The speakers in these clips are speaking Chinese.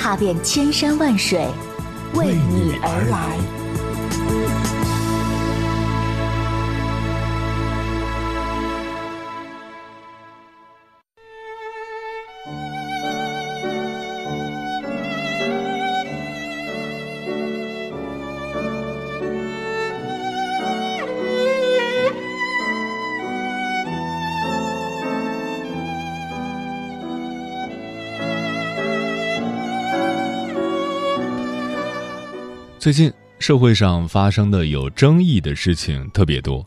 踏遍千山万水，为你而来。最近社会上发生的有争议的事情特别多，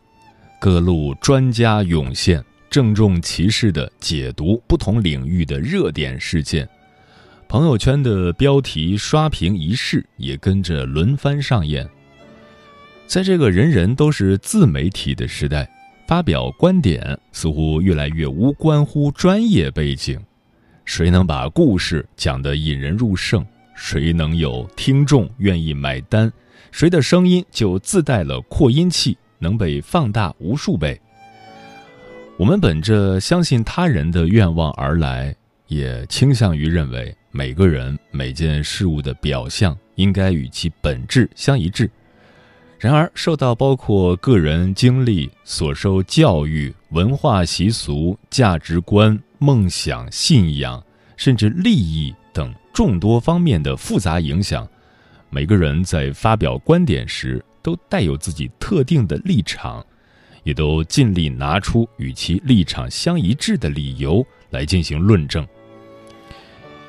各路专家涌现，郑重其事地解读不同领域的热点事件，朋友圈的标题刷屏仪式也跟着轮番上演。在这个人人都是自媒体的时代，发表观点似乎越来越无关乎专业背景，谁能把故事讲得引人入胜？谁能有听众愿意买单，谁的声音就自带了扩音器，能被放大无数倍。我们本着相信他人的愿望而来，也倾向于认为每个人每件事物的表象应该与其本质相一致。然而，受到包括个人经历、所受教育、文化习俗、价值观、梦想、信仰，甚至利益等。众多方面的复杂影响，每个人在发表观点时都带有自己特定的立场，也都尽力拿出与其立场相一致的理由来进行论证。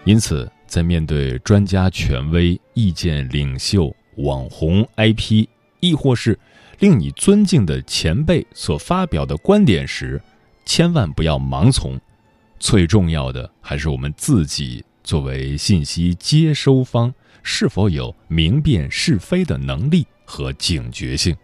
因此，在面对专家、权威、意见领袖、网红、IP，亦或是令你尊敬的前辈所发表的观点时，千万不要盲从。最重要的还是我们自己。作为信息接收方，是否有明辨是非的能力和警觉性？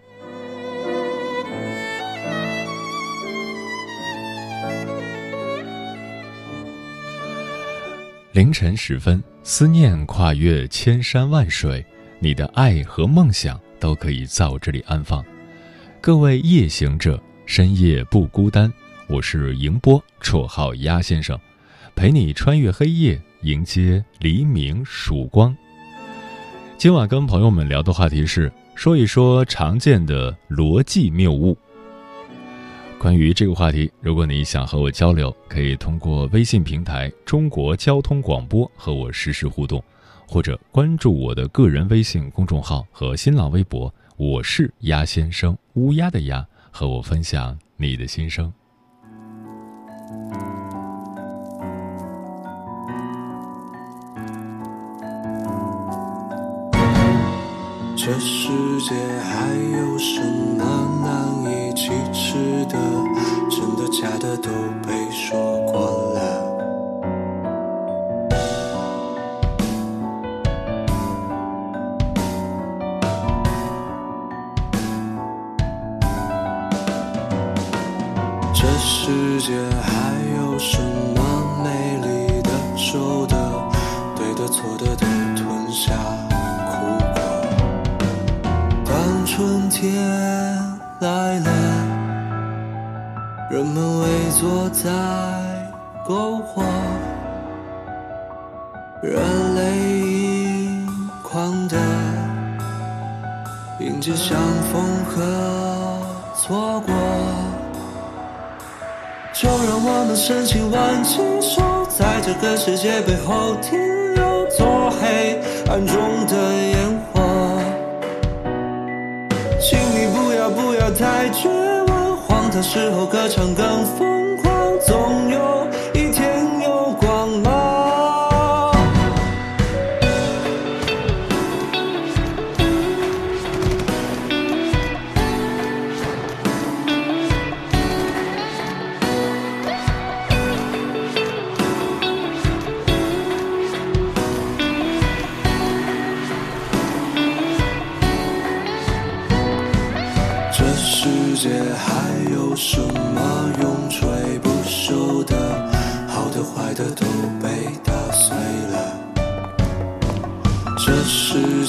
凌晨时分，思念跨越千山万水，你的爱和梦想都可以在我这里安放。各位夜行者，深夜不孤单。我是迎波，绰号鸭先生，陪你穿越黑夜。迎接黎明曙光。今晚跟朋友们聊的话题是说一说常见的逻辑谬误。关于这个话题，如果你想和我交流，可以通过微信平台“中国交通广播”和我实时互动，或者关注我的个人微信公众号和新浪微博“我是鸭先生”（乌鸦的鸭），和我分享你的心声。这世界还有什么难以启齿的？真的假的都在绝望，荒唐时候歌唱更疯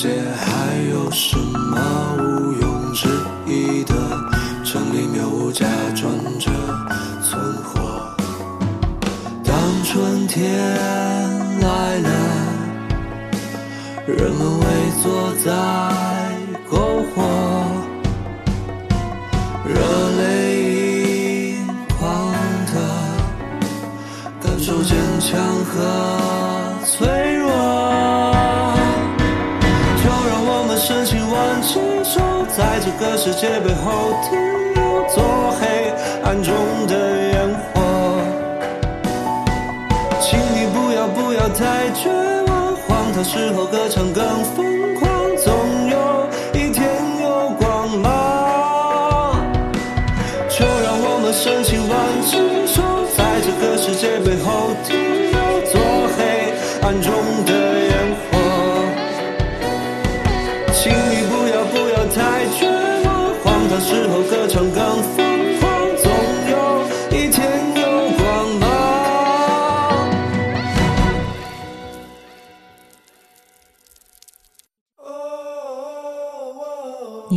界还有什么毋庸置疑的？城里谬误假装着存活。当春天来了，人们围坐在在这个世界背后停留，做黑暗中的烟火。请你不要不要太绝望，荒唐时候歌唱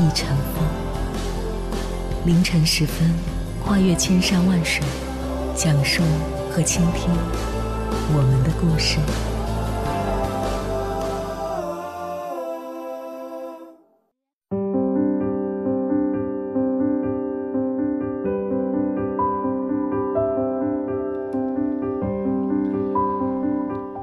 已成风。凌晨时分，跨越千山万水，讲述和倾听我们的故事。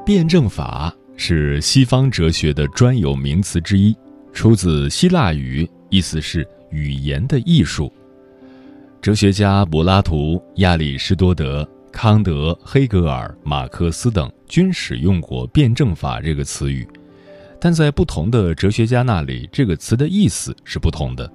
辩证法是西方哲学的专有名词之一，出自希腊语，意思是语言的艺术。哲学家柏拉图、亚里士多德、康德、黑格尔、马克思等均使用过“辩证法”这个词语，但在不同的哲学家那里，这个词的意思是不同的。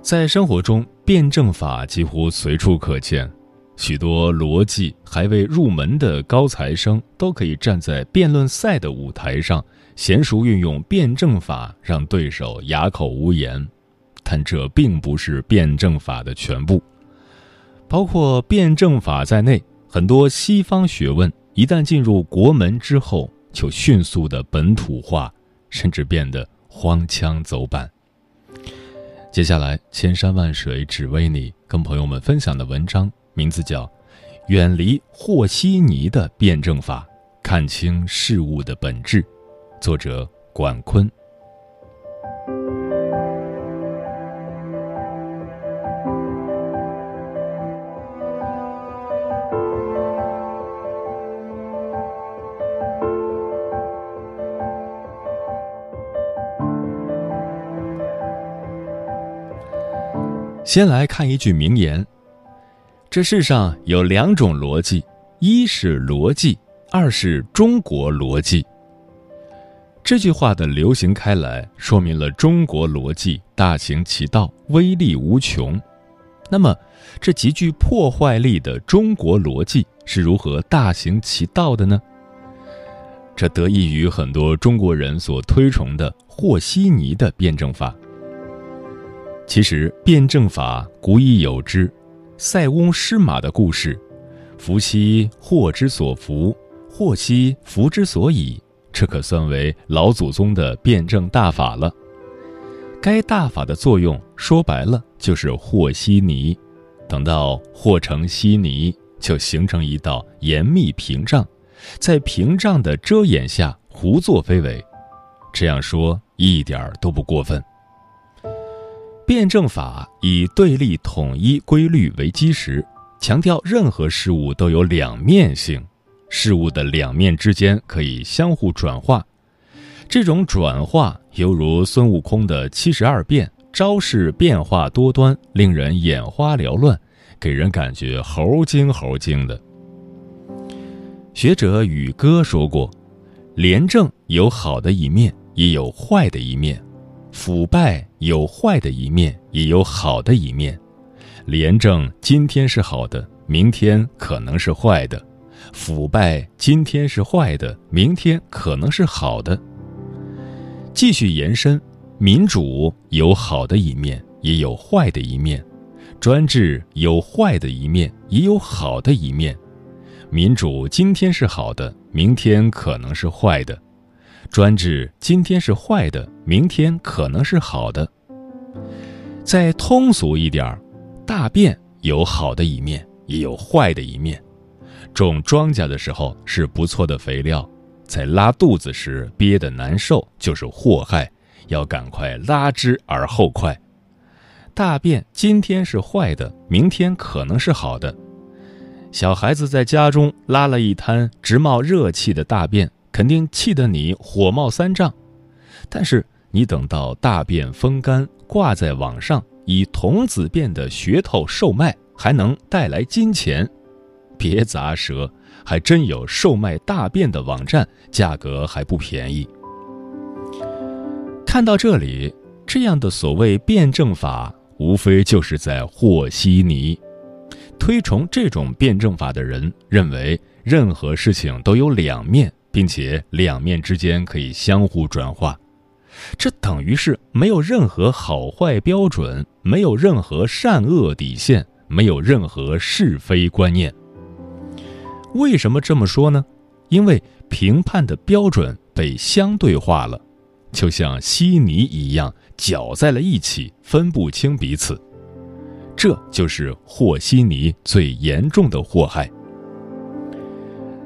在生活中，辩证法几乎随处可见。许多逻辑还未入门的高材生都可以站在辩论赛的舞台上，娴熟运用辩证法，让对手哑口无言。但这并不是辩证法的全部。包括辩证法在内，很多西方学问一旦进入国门之后，就迅速的本土化，甚至变得荒腔走板。接下来，千山万水只为你，跟朋友们分享的文章。名字叫《远离和稀泥的辩证法，看清事物的本质》，作者管坤。先来看一句名言。这世上有两种逻辑，一是逻辑，二是中国逻辑。这句话的流行开来，说明了中国逻辑大行其道，威力无穷。那么，这极具破坏力的中国逻辑是如何大行其道的呢？这得益于很多中国人所推崇的和稀泥的辩证法。其实，辩证法古已有之。塞翁失马的故事，福兮祸之所伏，祸兮福之所倚，这可算为老祖宗的辩证大法了。该大法的作用，说白了就是和稀泥。等到和成稀泥，就形成一道严密屏障，在屏障的遮掩下胡作非为。这样说一点儿都不过分。辩证法以对立统一规律为基石，强调任何事物都有两面性，事物的两面之间可以相互转化。这种转化犹如孙悟空的七十二变，招式变化多端，令人眼花缭乱，给人感觉猴精猴精的。学者宇哥说过，廉政有好的一面，也有坏的一面；腐败有坏的一面，也有好的一面。廉政今天是好的，明天可能是坏的；腐败今天是坏的，明天可能是好的。继续延伸，民主有好的一面，也有坏的一面；专制有坏的一面，也有好的一面。民主今天是好的，明天可能是坏的；专制今天是坏的，明天可能是好的。再通俗一点儿大便有好的一面，也有坏的一面。种庄稼的时候是不错的肥料，在拉肚子时憋得难受就是祸害，要赶快拉之而后快。大便今天是坏的，明天可能是好的。小孩子在家中拉了一滩直冒热气的大便，肯定气得你火冒三丈。但是你等到大便风干，挂在网上，以童子便的噱头售卖，还能带来金钱。别砸舌，还真有售卖大便的网站，价格还不便宜。看到这里，这样的所谓辩证法，无非就是在和稀泥。推崇这种辩证法的人认为，任何事情都有两面，并且两面之间可以相互转化。这等于是没有任何好坏标准，没有任何善恶底线，没有任何是非观念。为什么这么说呢？因为评判的标准被相对化了，就像稀泥一样搅在了一起，分不清彼此。这就是和稀泥最严重的祸害。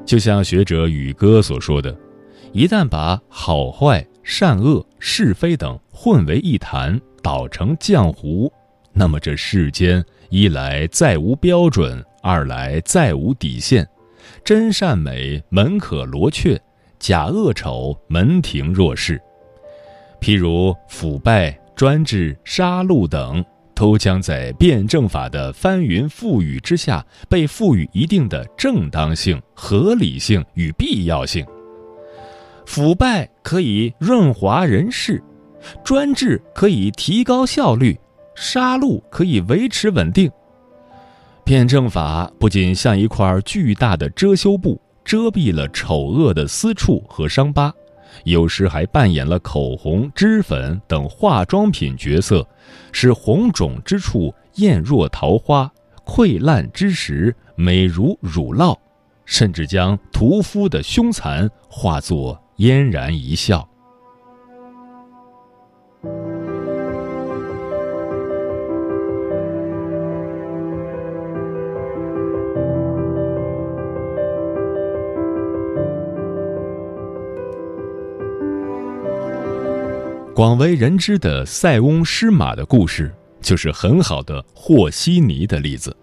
就像学者宇哥所说的，一旦把好坏、善恶、是非等混为一谈，捣成浆糊，那么这世间一来再无标准，二来再无底线，真善美门可罗雀，假恶丑门庭若市。譬如腐败、专制、杀戮等。都将在辩证法的翻云覆雨之下被赋予一定的正当性、合理性与必要性。腐败可以润滑人事，专制可以提高效率，杀戮可以维持稳定。辩证法不仅像一块巨大的遮羞布，遮蔽了丑恶的私处和伤疤。有时还扮演了口红、脂粉等化妆品角色，使红肿之处艳若桃花，溃烂之时美如乳酪，甚至将屠夫的凶残化作嫣然一笑。广为人知的塞翁失马的故事，就是很好的和稀泥的例子。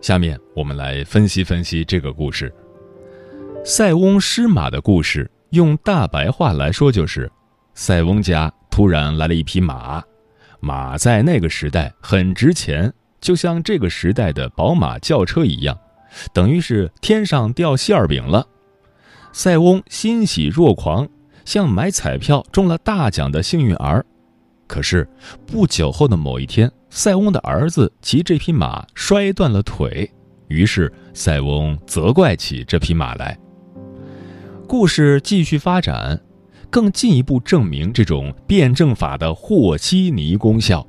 下面我们来分析分析这个故事。塞翁失马的故事，用大白话来说就是：塞翁家突然来了一匹马，马在那个时代很值钱，就像这个时代的宝马轿车一样，等于是天上掉馅儿饼了。塞翁欣喜若狂。像买彩票中了大奖的幸运儿，可是不久后的某一天，塞翁的儿子骑这匹马摔断了腿，于是塞翁责怪起这匹马来。故事继续发展，更进一步证明这种辩证法的和稀泥功效。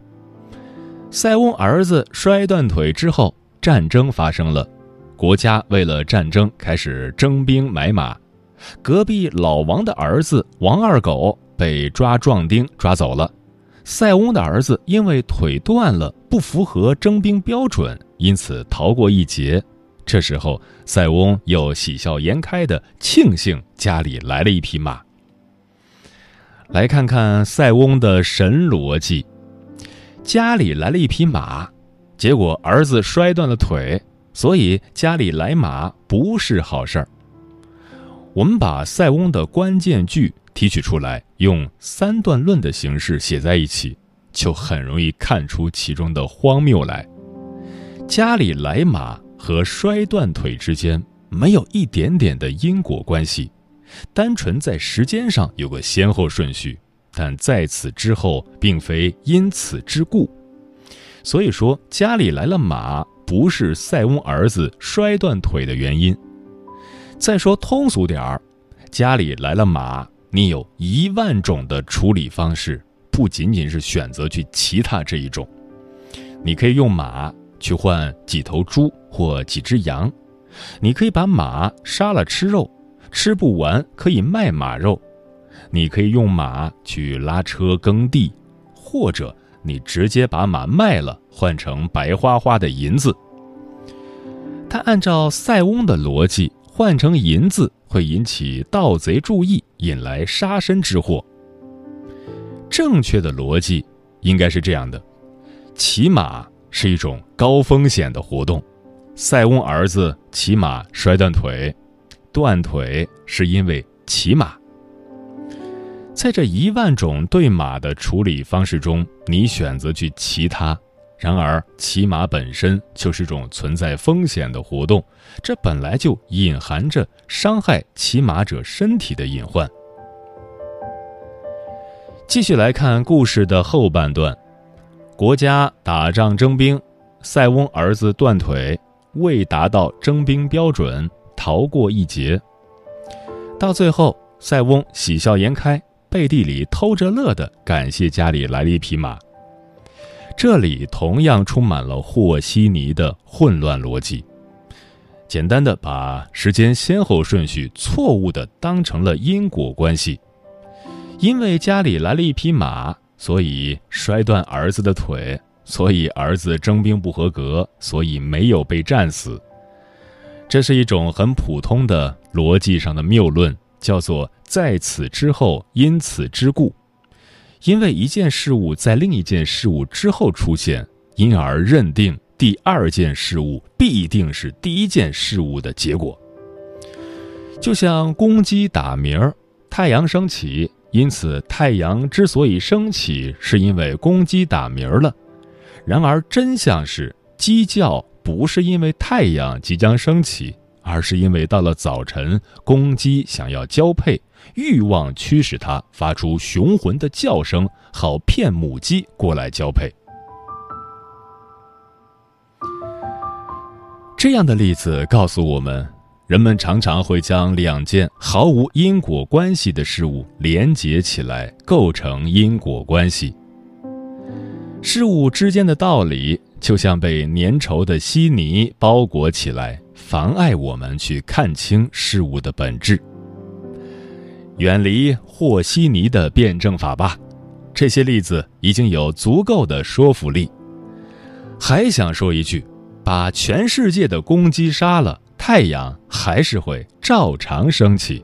塞翁儿子摔断腿之后，战争发生了，国家为了战争开始征兵买马。隔壁老王的儿子王二狗被抓壮丁抓走了，塞翁的儿子因为腿断了，不符合征兵标准，因此逃过一劫。这时候，塞翁又喜笑颜开的庆幸家里来了一匹马。来看看塞翁的神逻辑：家里来了一匹马，结果儿子摔断了腿，所以家里来马不是好事儿。我们把塞翁的关键句提取出来，用三段论的形式写在一起，就很容易看出其中的荒谬来。家里来马和摔断腿之间没有一点点的因果关系，单纯在时间上有个先后顺序，但在此之后并非因此之故。所以说，家里来了马不是塞翁儿子摔断腿的原因。再说通俗点儿，家里来了马，你有一万种的处理方式，不仅仅是选择去骑它这一种。你可以用马去换几头猪或几只羊，你可以把马杀了吃肉，吃不完可以卖马肉，你可以用马去拉车耕地，或者你直接把马卖了换成白花花的银子。他按照塞翁的逻辑。换成银子会引起盗贼注意，引来杀身之祸。正确的逻辑应该是这样的：骑马是一种高风险的活动，塞翁儿子骑马摔断腿，断腿是因为骑马。在这一万种对马的处理方式中，你选择去骑它。然而，骑马本身就是种存在风险的活动，这本来就隐含着伤害骑马者身体的隐患。继续来看故事的后半段：国家打仗征兵，塞翁儿子断腿，未达到征兵标准，逃过一劫。到最后，塞翁喜笑颜开，背地里偷着乐的感谢家里来了一匹马。这里同样充满了和稀泥的混乱逻辑。简单的把时间先后顺序错误的当成了因果关系，因为家里来了一匹马，所以摔断儿子的腿，所以儿子征兵不合格，所以没有被战死。这是一种很普通的逻辑上的谬论，叫做在此之后因此之故。因为一件事物在另一件事物之后出现，因而认定第二件事物必定是第一件事物的结果。就像公鸡打鸣儿，太阳升起，因此太阳之所以升起，是因为公鸡打鸣儿了。然而真相是，鸡叫不是因为太阳即将升起，而是因为到了早晨，公鸡想要交配。欲望驱使它发出雄浑的叫声，好骗母鸡过来交配。这样的例子告诉我们，人们常常会将两件毫无因果关系的事物连结起来，构成因果关系。事物之间的道理，就像被粘稠的稀泥包裹起来，妨碍我们去看清事物的本质。远离和稀泥的辩证法吧，这些例子已经有足够的说服力。还想说一句，把全世界的公鸡杀了，太阳还是会照常升起。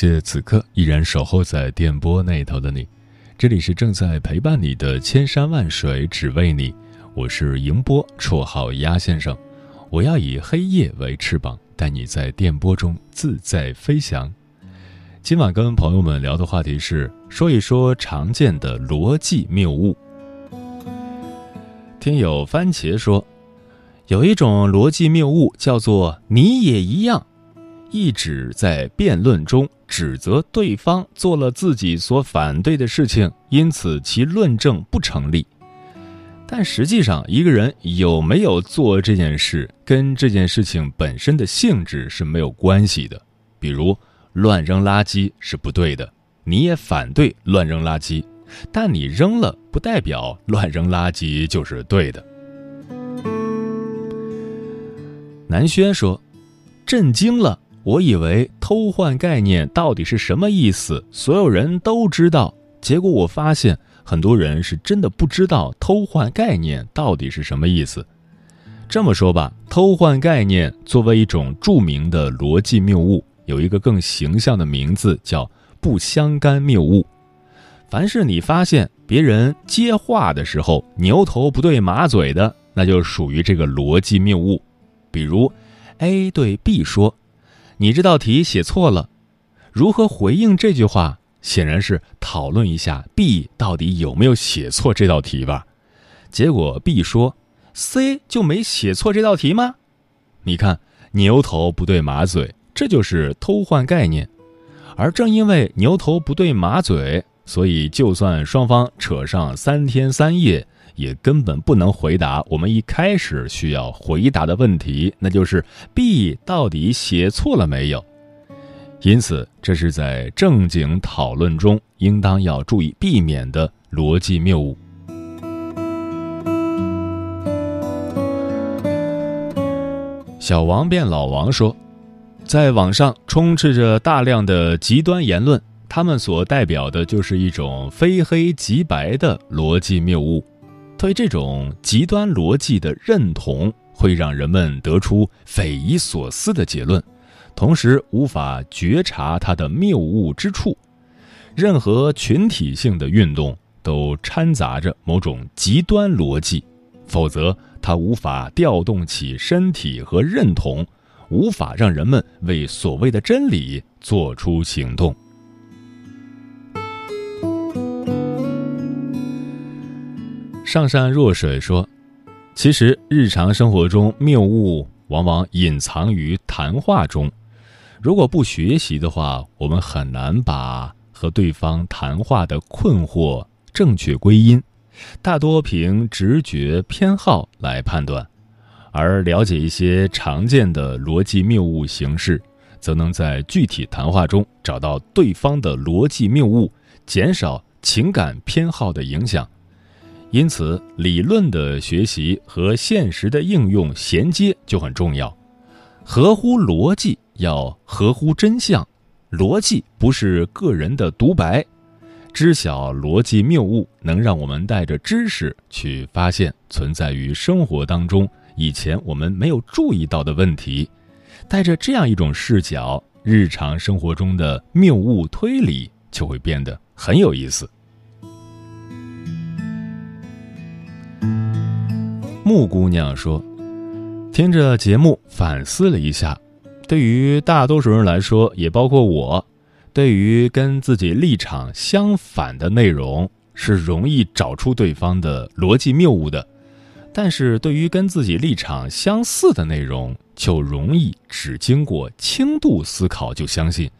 谢此刻依然守候在电波那头的你，这里是正在陪伴你的千山万水只为你，我是迎波，绰号鸭先生。我要以黑夜为翅膀，带你在电波中自在飞翔。今晚跟朋友们聊的话题是说一说常见的逻辑谬误。听友番茄说，有一种逻辑谬误叫做“你也一样”。一直在辩论中指责对方做了自己所反对的事情，因此其论证不成立。但实际上，一个人有没有做这件事，跟这件事情本身的性质是没有关系的。比如，乱扔垃圾是不对的，你也反对乱扔垃圾，但你扔了不代表乱扔垃圾就是对的。南轩说：“震惊了，我以为偷换概念到底是什么意思，所有人都知道。结果我发现，很多人是真的不知道偷换概念到底是什么意思。这么说吧，偷换概念作为一种著名的逻辑谬误，有一个更形象的名字叫不相干谬误。凡是你发现别人接话的时候牛头不对马嘴的，那就属于这个逻辑谬误。”比如，A 对 B 说：“你这道题写错了。”如何回应这句话？显然是讨论一下 B 到底有没有写错这道题吧。结果 B 说：“C 就没写错这道题吗？”你看，牛头不对马嘴，这就是偷换概念。而正因为牛头不对马嘴，所以就算双方扯上三天三夜。也根本不能回答我们一开始需要回答的问题，那就是 B 到底写错了没有？因此，这是在正经讨论中应当要注意避免的逻辑谬误。小王变老王说，在网上充斥着大量的极端言论，他们所代表的就是一种非黑即白的逻辑谬误。对这种极端逻辑的认同，会让人们得出匪夷所思的结论，同时无法觉察它的谬误之处。任何群体性的运动都掺杂着某种极端逻辑，否则它无法调动起身体和认同，无法让人们为所谓的真理做出行动。上善若水说：“其实日常生活中谬误往往隐藏于谈话中。如果不学习的话，我们很难把和对方谈话的困惑正确归因，大多凭直觉偏好来判断。而了解一些常见的逻辑谬误形式，则能在具体谈话中找到对方的逻辑谬误，减少情感偏好的影响。”因此，理论的学习和现实的应用衔接就很重要。合乎逻辑要合乎真相，逻辑不是个人的独白。知晓逻辑谬误，能让我们带着知识去发现存在于生活当中以前我们没有注意到的问题。带着这样一种视角，日常生活中的谬误推理就会变得很有意思。木姑娘说：“听着节目反思了一下，对于大多数人来说，也包括我，对于跟自己立场相反的内容是容易找出对方的逻辑谬误的；但是对于跟自己立场相似的内容，就容易只经过轻度思考就相信，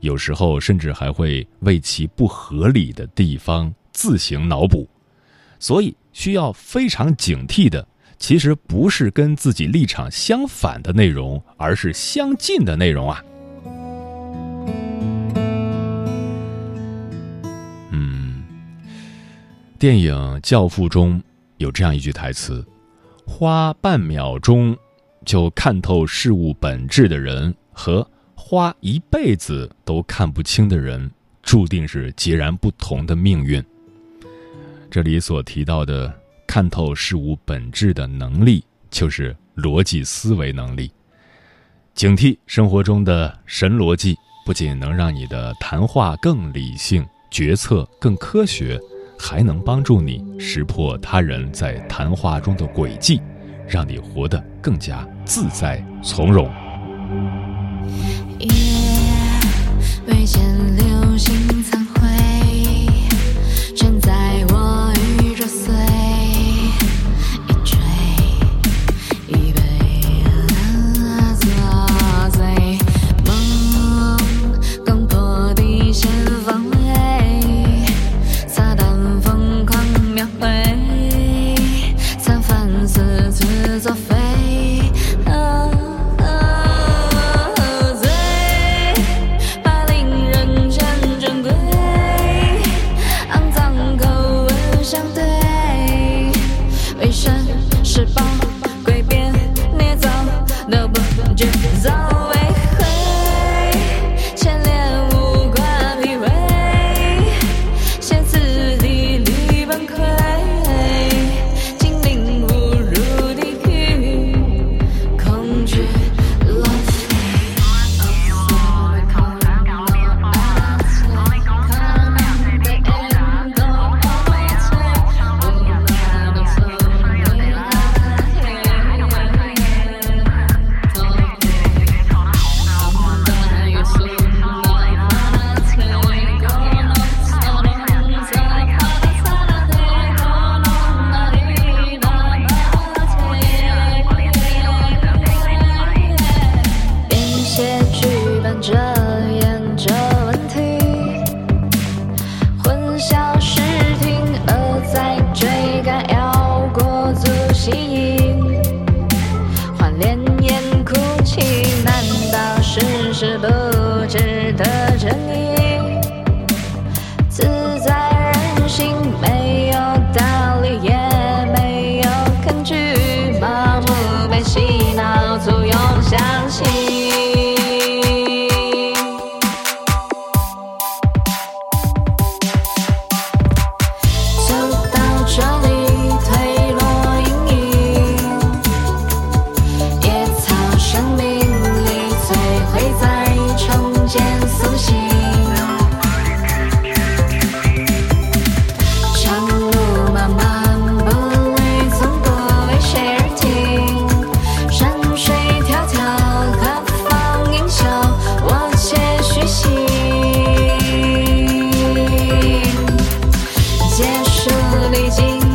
有时候甚至还会为其不合理的地方自行脑补。所以。”需要非常警惕的，其实不是跟自己立场相反的内容，而是相近的内容啊。嗯，电影《教父》中有这样一句台词：“花半秒钟就看透事物本质的人，和花一辈子都看不清的人，注定是截然不同的命运。”这里所提到的看透事物本质的能力，就是逻辑思维能力。警惕生活中的神逻辑，不仅能让你的谈话更理性，决策更科学，还能帮助你识破他人在谈话中的诡计，让你活得更加自在从容。未见流星爱。